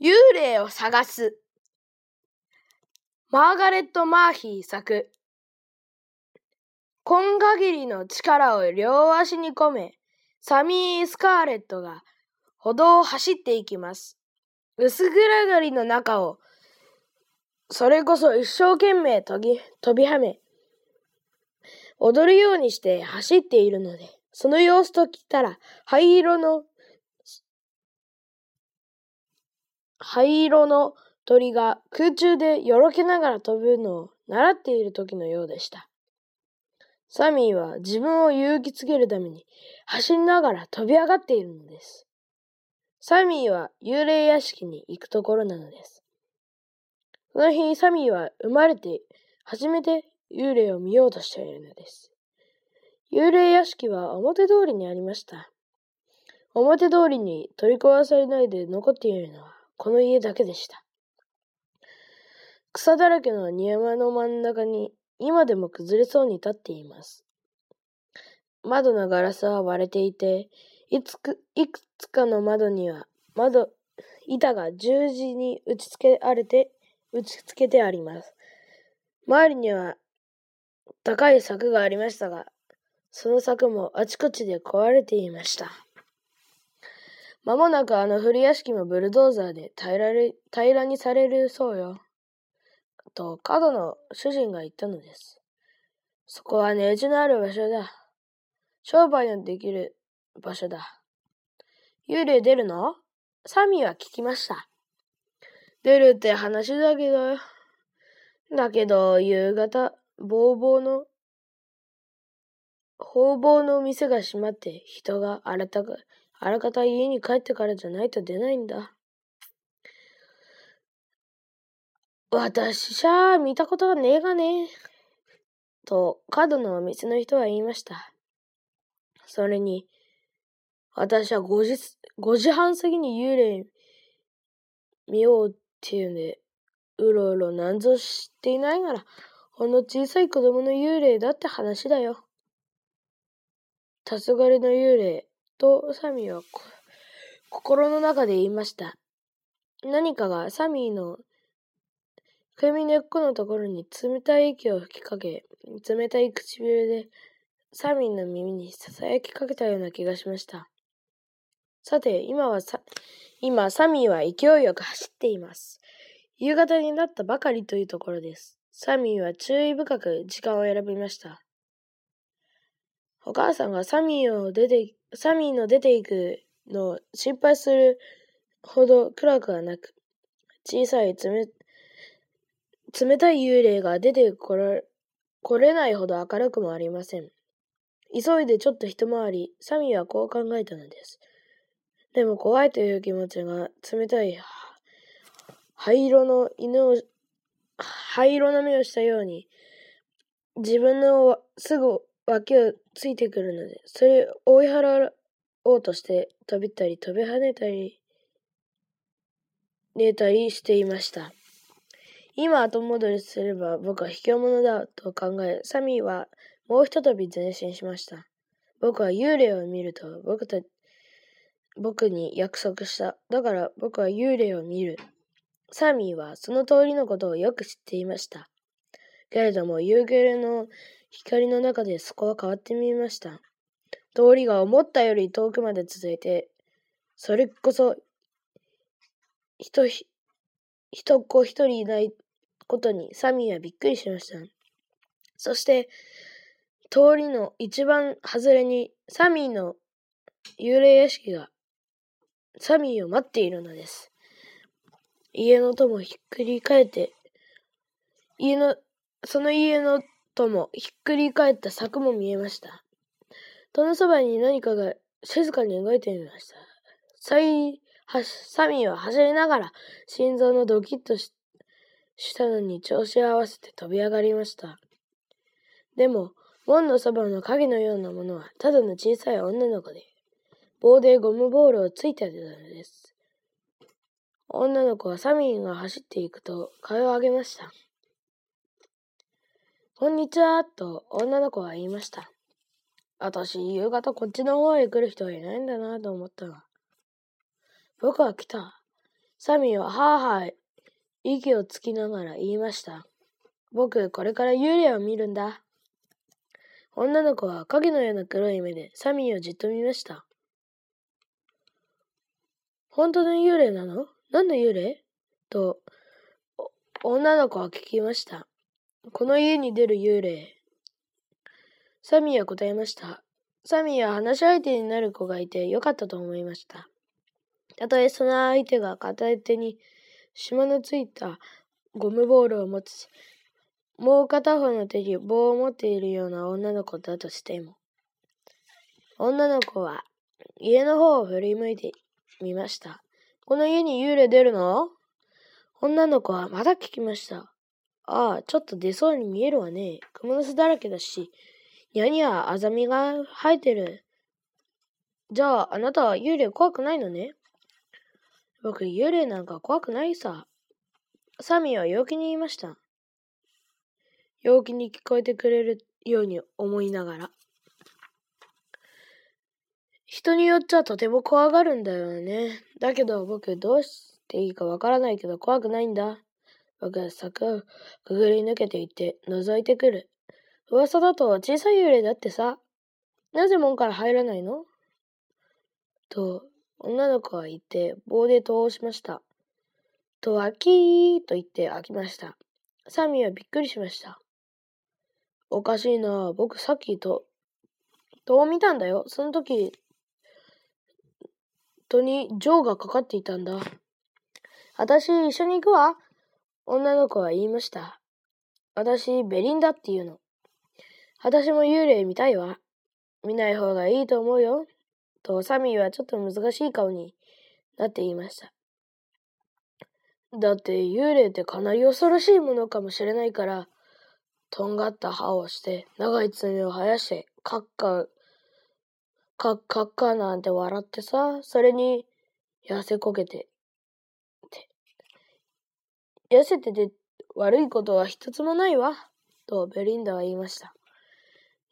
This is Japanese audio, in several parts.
幽霊を探す。マーガレット・マーヒー作。今限りの力を両足に込め、サミー・スカーレットが歩道を走っていきます。薄暗がりの中を、それこそ一生懸命飛び飛びはめ、踊るようにして走っているので、その様子と聞いたら、灰色の灰色の鳥が空中でよろけながら飛ぶのを習っている時のようでした。サミーは自分を勇気づけるために走りながら飛び上がっているのです。サミーは幽霊屋敷に行くところなのです。その日、サミーは生まれて初めて幽霊を見ようとしているのです。幽霊屋敷は表通りにありました。表通りに取り壊されないで残っているのはこの家だけでした。草だらけの庭の真ん中に今でも崩れそうに立っています。窓のガラスは割れていて、いつくいくつかの窓には窓、板が十字に打ち付けられて、打ち付けてあります。周りには高い柵がありましたが、その柵もあちこちで壊れていました。まもなくあの古屋敷もブルドーザーで平ら平らにされるそうよ。と、角の主人が言ったのです。そこは値打ちのある場所だ。商売のできる場所だ。幽霊出るの？サミーは聞きました。出るって話だけど、だけど、夕方、ぼうぼうの、方々の店が閉まって人が荒たか、あらかた家に帰ってからじゃないと出ないんだ。私じゃ見たことがねえがね。と、角のお店の人は言いました。それに、私は5時、5時半過ぎに幽霊見ようっていうんで、うろうろなんぞ知っていないなら、ほんの小さい子供の幽霊だって話だよ。黄昏の幽霊、とサミーは心の中で言いました。何かがサミーの首根っこのところに冷たい息を吹きかけ、冷たい唇でサミーの耳に囁きかけたような気がしました。さて、今はさ、今、サミーは勢いよく走っています。夕方になったばかりというところです。サミーは注意深く時間を選びました。お母さんがサミーを出て、サミーの出ていくのを心配するほど暗くはなく、小さい冷冷たい幽霊が出てこれ来れないほど明るくもありません。急いでちょっと一回り、サミーはこう考えたのです。でも怖いという気持ちが冷たい灰色の犬を、灰色の目をしたように、自分のすぐ脇をついてくるので、それを追い払おうとして飛びたり飛び跳ねたり、寝たりしていました。今後戻りすれば僕は卑怯者だと考え、サミーはもうひとたび前進しました。僕は幽霊を見ると僕た僕に約束した。だから僕は幽霊を見る。サミーはその通りのことをよく知っていました。けれども夕暮れの光の中でそこは変わってみました。通りが思ったより遠くまで続いて、それこそ、人、人っ子一人いないことにサミーはびっくりしました。そして、通りの一番外れにサミーの幽霊屋敷がサミーを待っているのです。家の戸もひっくり返って、家の、その家のともひっくり返った柵も見えました。戸のそばに何かが静かに動いていました。サイ、サミーは走りながら心臓のドキッとしたのに調子を合わせて飛び上がりました。でも、門のそばの影のようなものはただの小さい女の子で、棒でゴムボールをついていたのです。女の子はサミーが走っていくと顔を上げました。こんにちは、と女の子は言いました。私、夕方こっちの方へ来る人はいないんだなと思ったが。僕は来た。サミーははあはあ息をつきながら言いました。僕、これから幽霊を見るんだ。女の子は影のような黒い目でサミーをじっと見ました。本当の幽霊なの？何の幽霊？と、女の子は聞きました。この家に出る幽霊。サミーは答えました。サミーは話し相手になる子がいてよかったと思いました。たとえその相手が片手に島のついたゴムボールを持つもう片方の手に棒を持っているような女の子だとしても。女の子は家の方を振り向いてみました。この家に幽霊出るの？女の子はまた聞きました。ああ、ちょっと出そうに見えるわね。蜘蛛の巣だらけだし、ニにはアザミが生えてる。じゃあ、あなたは幽霊怖くないのね僕、幽霊なんか怖くないさ。サミーは陽気に言いました。陽気に聞こえてくれるように思いながら。人によっちゃとても怖がるんだよね。だけど僕どうしていいかわからないけど怖くないんだ。僕は柵をくぐり抜けていって覗いてくる。噂だと小さい幽霊だってさ。なぜ門から入らないの？と、女の子は言って棒で戸をしました。戸はキーと言って開きました。サミーはびっくりしました。おかしいな。僕さっきと、戸を見たんだよ。その時、戸にジョーがかかっていたんだ。私、一緒に行くわ。女の子は言いました。私、ベリンダっていうの。私も幽霊見たいわ。見ない方がいいと思うよ。と、サミーはちょっと難しい顔になって言いました。だって幽霊ってかなり恐ろしいものかもしれないから、とんがった歯をして、長い爪を生やして、カッカ、カッカッカなんて笑ってさ、それに、痩せこけて、て。痩せてて悪いことは一つもないわ、とベリンダは言いました。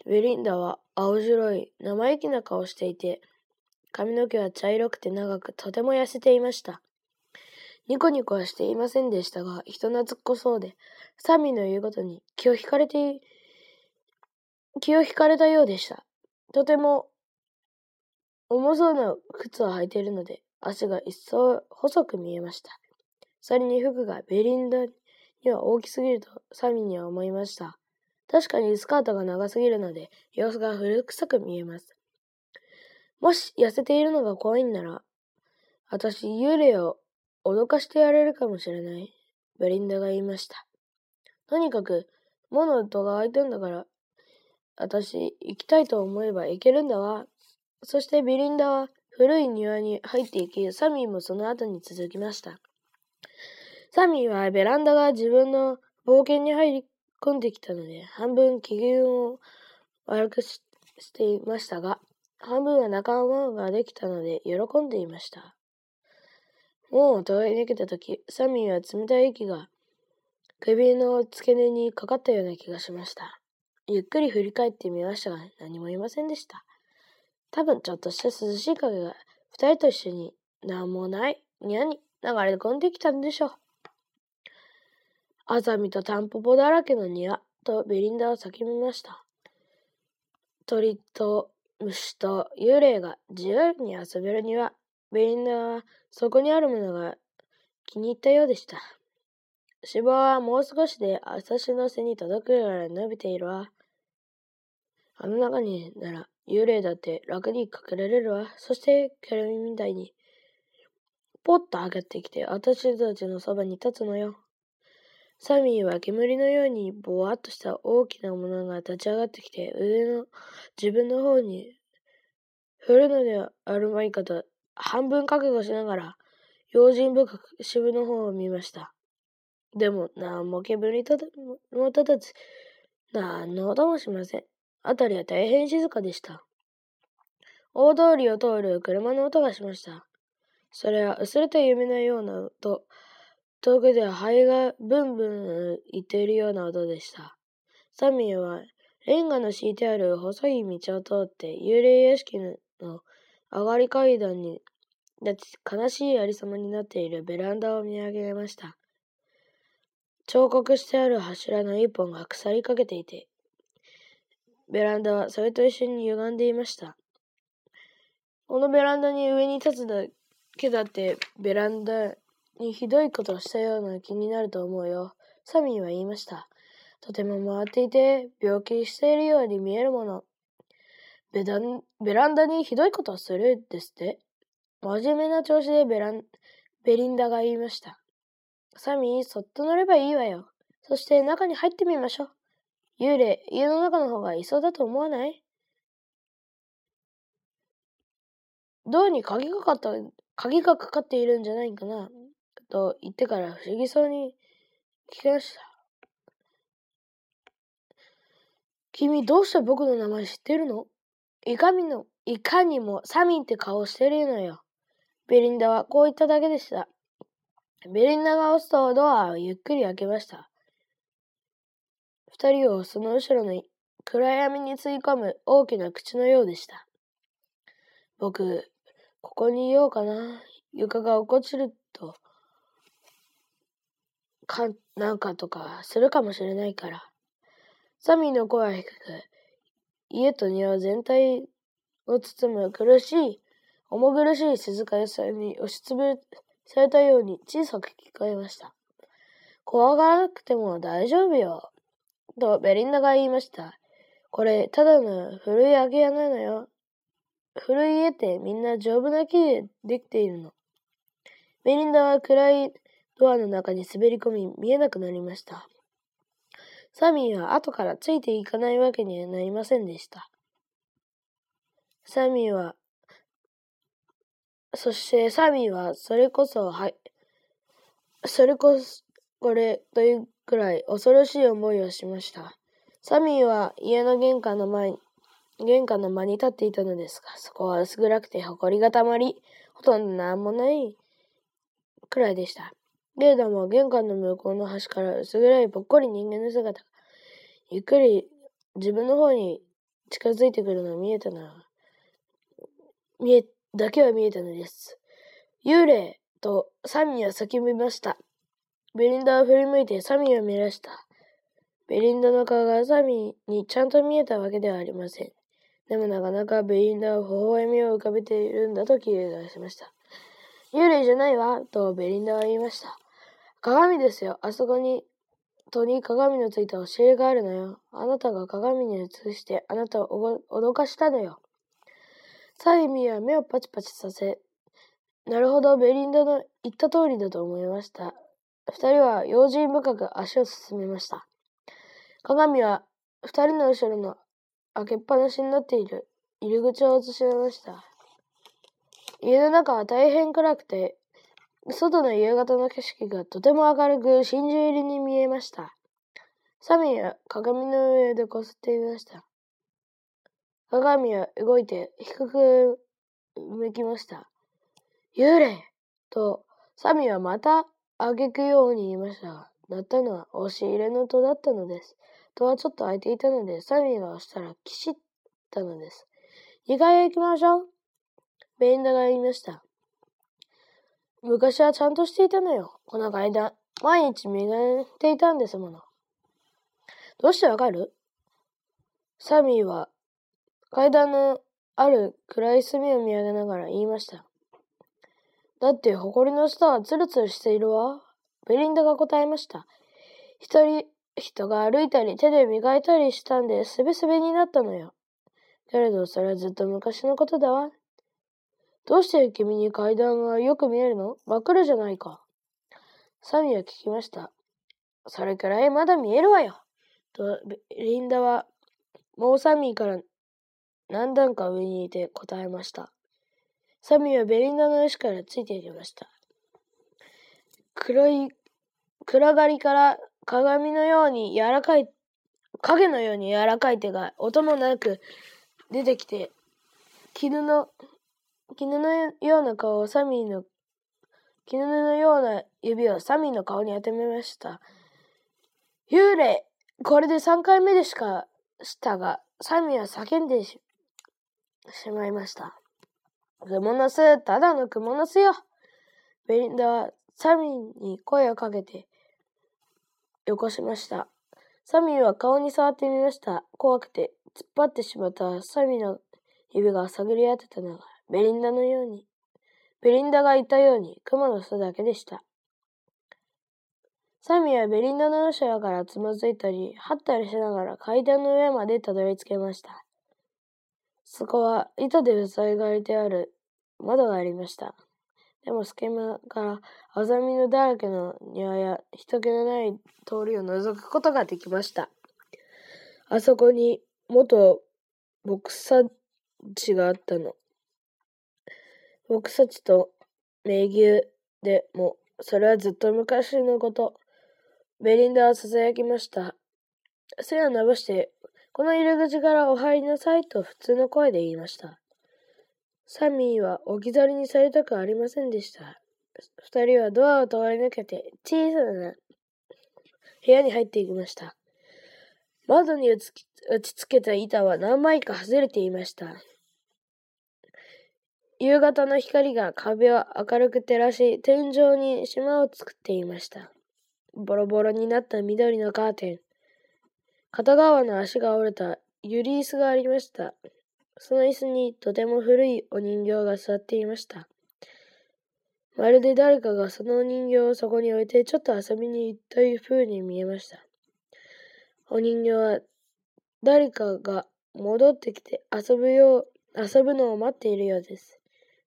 ベリンダは青白い生意気な顔をしていて、髪の毛は茶色くて長くとても痩せていました。ニコニコはしていませんでしたが、人懐っこそうで、サミーの言うことに気を引かれて、気を引かれたようでした。とても重そうな靴を履いているので、足が一層細く見えました。それに服がベリンダには大きすぎるとサミーには思いました。確かにスカートが長すぎるので、様子が古臭く見えます。もし痩せているのが怖いんなら、私、幽霊を脅かしてやれるかもしれない。ベリンダが言いました。とにかく、門の戸が開いてんだから、私、行きたいと思えば行けるんだわ。そしてベリンダは古い庭に入っていき、サミーもその後に続きました。サミーはベランダが自分の冒険に入り込んできたので、半分機嫌を悪くしていましたが、半分は仲間ができたので喜んでいました。門を通り抜けたとき、サミーは冷たい息が首の付け根にかかったような気がしました。ゆっくり振り返ってみましたが、何もいませんでした。多分ちょっとした涼しい影が二人と一緒に、なんもない、にゃに、流れ込んできたんでしょう。アザミとタンポポだらけの庭とベリンダを叫びました。鳥と虫と幽霊が自由に遊べる庭。ベリンダはそこにあるものが気に入ったようでした。芝はもう少しで私の背に届くぐらい伸びているわ。あの中になら幽霊だって楽に隠れれるわ。そしてケルミみたいにポッと上がってきて私たちのそばに立つのよ。サミーは煙のようにぼわっとした大きなものが立ち上がってきて腕の自分の方に振るのではあるまいかと半分覚悟しながら、用心深く渋の方を見ました。でも、何も煙とも立たず、何の音もしません。あたりは大変静かでした。大通りを通る車の音がしました。それは薄れた夢のような音、遠くで灰がブンブン言っているような音でした。サミーはレンガの敷いてある細い道を通って幽霊屋敷の上がり階段に立ち悲しいありさまになっているベランダを見上げました。彫刻してある柱の一本が腐りかけていて、ベランダはそれと一緒に歪んでいました。このベランダに上に立つだけだってベランダにひどいことをしたような気になると思うよ。サミーは言いました。とても回っていて病気しているように見えるもの。ベダンベランダにひどいことをするですって。真面目な調子でベランベリンダが言いました。サミー、そっと乗ればいいわよ。そして中に入ってみましょう。幽霊、家の中の方がいそうだと思わない？ドアに鍵がかかった、鍵がかかっているんじゃないかな。と言ってから不思議そうに聞きました。君どうして僕の名前知ってるの？いかにの、いかにもサミンって顔してるのよ。ベリンダはこう言っただけでした。ベリンダが押すとドアをゆっくり開けました。二人をその後ろの暗闇に吸い込む大きな口のようでした。僕、ここにいようかな。床が落っこちると、か、なんかとかするかもしれないから。サミーの声は低く、家と庭全体を包む苦しい、重苦しい静かさに押しつぶされたように小さく聞こえました。怖がらなくても大丈夫よ。とベリンダが言いました。これ、ただの古い空き家なのよ。古い家ってみんな丈夫な木でできているの。ベリンダは暗いドアの中に滑り込み見えなくなりました。サミーは後からついていかないわけにはなりませんでした。サミーはそしてサミーはそれこそ、はい、それこそ、これというくらい恐ろしい思いをしました。サミーは家の玄関の前に、玄関の間に立っていたのですが、そこは薄暗くて埃がたまり、ほとんど何もないくらいでした。けれども、玄関の向こうの端から薄暗いぽっこり人間の姿が、ゆっくり自分の方に近づいてくるのが見えたな。見えだけは見えたのです。幽霊とサミーは叫びました。ベリンダは振り向いてサミーを見ました。ベリンダの顔がサミーにちゃんと見えたわけではありません。でもなかなかベリンダは微笑みを浮かべているんだと気がしました。幽霊じゃないわ、とベリンダは言いました。鏡ですよ。あそこに、戸に鏡のついた押し入れがあるのよ。あなたが鏡に映してあなたを脅かしたのよ。サイミーは目をパチパチさせ、なるほど、ベリンダの言った通りだと思いました。二人は用心深く足を進めました。鏡は二人の後ろの開けっぱなしになっている入り口を映し出ました。家の中は大変暗くて、外の夕方の景色がとても明るく真珠入りに見えました。サミーは鏡の上でこすっていました。鏡は動いて低く向きました。幽霊と、サミはまた挙句ように言いましたが、鳴ったのは押し入れの戸だったのです。戸はちょっと開いていたので、サミーが押したらキシッたのです。二階へ行きましょう。ベリンダが言いました。昔はちゃんとしていたのよ。この階段。毎日磨いていたんですもの。どうしてわかる？サミーは階段のある暗い隅を見上げながら言いました。だって、埃の下はツルツルしているわ。ベリンダが答えました。一人、人が歩いたり手で磨いたりしたんで、すべすべになったのよ。けれど、それはずっと昔のことだわ。どうして君に階段がよく見えるの？真っ暗じゃないか。サミは聞きました。それくらいまだ見えるわよ。と、リンダは、もうサミーから何段か上にいて答えました。サミーはベリンダの石からついていきました。黒い、暗がりから鏡のように柔らかい、影のように柔らかい手が音もなく出てきて、絹の、絹のような顔をサミーの、絹のような指をサミーの顔に当てました。幽霊これで3回目でしかしたが、サミーは叫んでしまいました。クモの巣、ただのクモの巣よ。ベリンダはサミーに声をかけて、よこしました。サミーは顔に触ってみました。怖くて、突っ張ってしまったサミーの指が探り合ってたのが、ベリンダのように、ベリンダがいたように、クモの巣だけでした。サミはベリンダの後ろからつまずいたり、張ったりしながら階段の上までたどり着けました。そこは糸で塞がれてある窓がありました。でも隙間からあざみのだらけの庭や人気のない通りを覗くことができました。あそこに元牧草地があったの。牧草地と名牛でも、それはずっと昔のこと。ベリンダは囁きました。背を伸ばしてこの入り口からお入りなさいと普通の声で言いました。サミーは置き去りにされたくありませんでした。二人はドアを通り抜けて小さな部屋に入っていきました。窓に打ち付けた板は何枚か外れていました。夕方の光が壁を明るく照らし、天井に島を作っていました。ボロボロになった緑のカーテン、片側の足が折れたゆり椅子がありました。その椅子にとても古いお人形が座っていました。まるで誰かがそのお人形をそこに置いてちょっと遊びに行ったいう風に見えました。お人形は誰かが戻ってきて遊ぶよう、遊ぶのを待っているようです。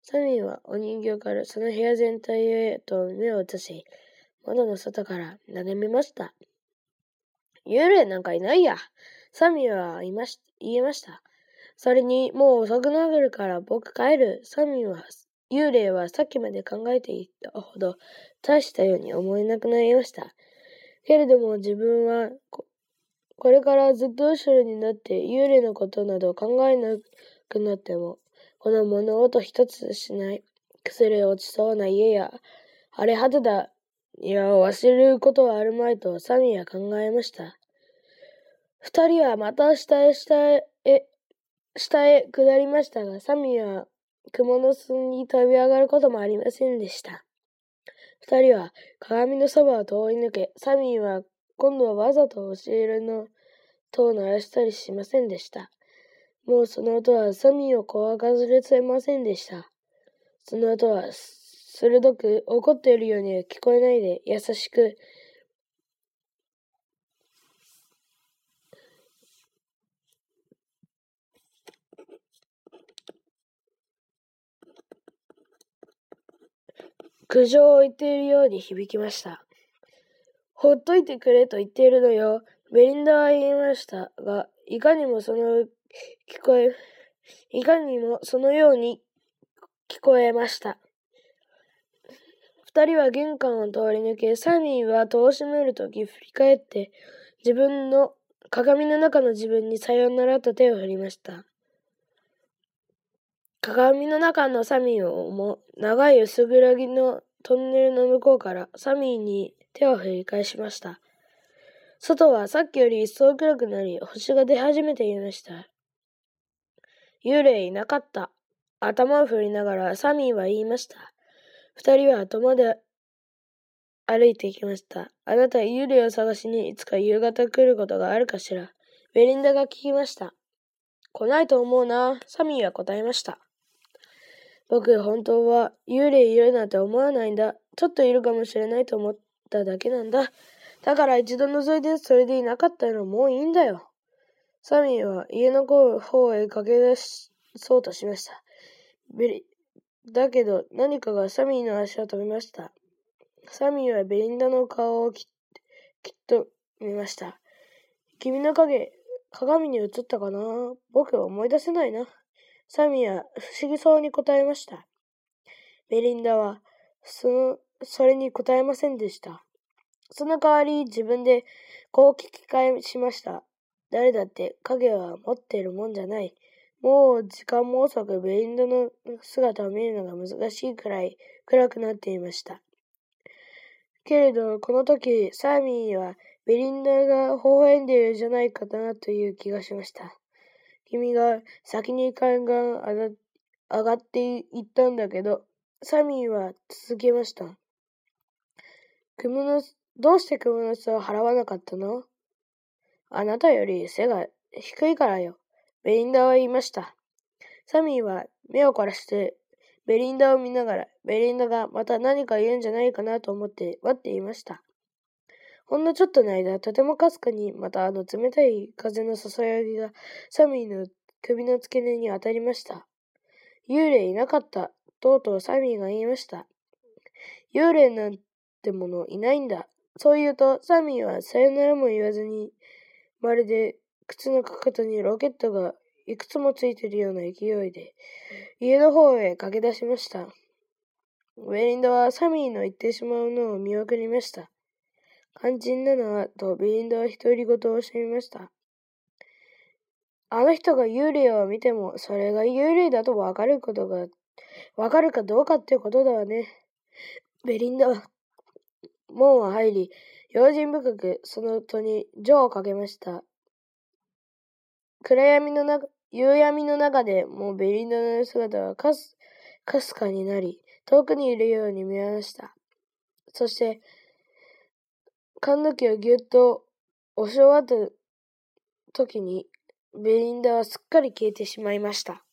サミーはお人形からその部屋全体へと目を移し、窓の外から眺めました。幽霊なんかいないや。サミーは言いまし言いました。それに、もう遅くなるから僕帰る。サミーは、幽霊はさっきまで考えていたほど大したように思えなくなりました。けれども自分はこ、これからずっと後ろになって幽霊のことなど考えなくなっても、この物音一つしない、崩れ落ちそうな家や、荒れ果てたいや、忘れることはあるまいとサミーは考えました。二人はまた下へ下へ、下へ下りましたが、サミーは雲の巣に飛び上がることもありませんでした。二人は鏡のそばを通り抜け、サミーは今度はわざと教えるのと鳴らしたりしませんでした。もうその音はサミーを怖がずれせませんでした。その音は鋭く怒っているようには聞こえないで優しく苦情を言っているように響きました。ほっといてくれと言っているのよ。ベリンダは言いましたが、いかにもその聞こえ、いかにもそのように聞こえました。二人は玄関を通り抜け、サミーは戸を閉めるとき振り返って、自分の、鏡の中の自分にさよならと手を振りました。鏡の中のサミーをも、長い薄暗ぎのトンネルの向こうからサミーに手を振り返しました。外はさっきより一層暗くなり、星が出始めていました。幽霊いなかった。頭を振りながらサミーは言いました。二人は後まで歩いていきました。あなた幽霊を探しにいつか夕方来ることがあるかしら。ベリンダが聞きました。来ないと思うな。サミーは答えました。僕、本当は幽霊いるなんて思わないんだ。ちょっといるかもしれないと思っただけなんだ。だから一度覗いてそれでいなかったらもういいんだよ。サミーは家の方へ駆け出そうとしました。ベリだけど、何かがサミーの足を止めました。サミーはベリンダの顔をきっと見ました。君の影、鏡に映ったかな？僕は思い出せないな。サミーは不思議そうに答えました。ベリンダは、その、それに答えませんでした。その代わり自分でこう聞き返しました。誰だって影は持ってるもんじゃない。もう時間も遅くベリンダの姿を見るのが難しいくらい暗くなっていました。けれど、この時、サーミーはベリンダが微笑んでいるじゃないかなという気がしました。君が先に海岸上がっていったんだけど、サミーは続けました。クムノス、どうしてクムノスを払わなかったの？あなたより背が低いからよ。ベリンダは言いました。サミーは目を凝らしてベリンダを見ながら、ベリンダがまた何か言うんじゃないかなと思って待っていました。ほんのちょっとの間、とてもかすかに、またあの冷たい風のささやきが、サミーの首の付け根に当たりました。幽霊いなかった、とうとうサミーが言いました。幽霊なんてものいないんだ。そう言うと、サミーはさよならも言わずに、まるで靴のかかとにロケットがいくつもついているような勢いで、家の方へ駆け出しました。ウェリンダはサミーの言ってしまうのを見送りました。肝心なのは、とビリンダは独り言をしゃいました。あの人が幽霊を見ても、それが幽霊だとわかることが、わかるかどうかってことだわね。ベリンダは、門を入り、用心深くその戸に錠をかけました。暗闇の中、夕闇の中でもうベリンダの姿はかす、かすかになり、遠くにいるように見えました。そして、缶抜きをぎゅっと押し終わった時に、ベリンダはすっかり消えてしまいました。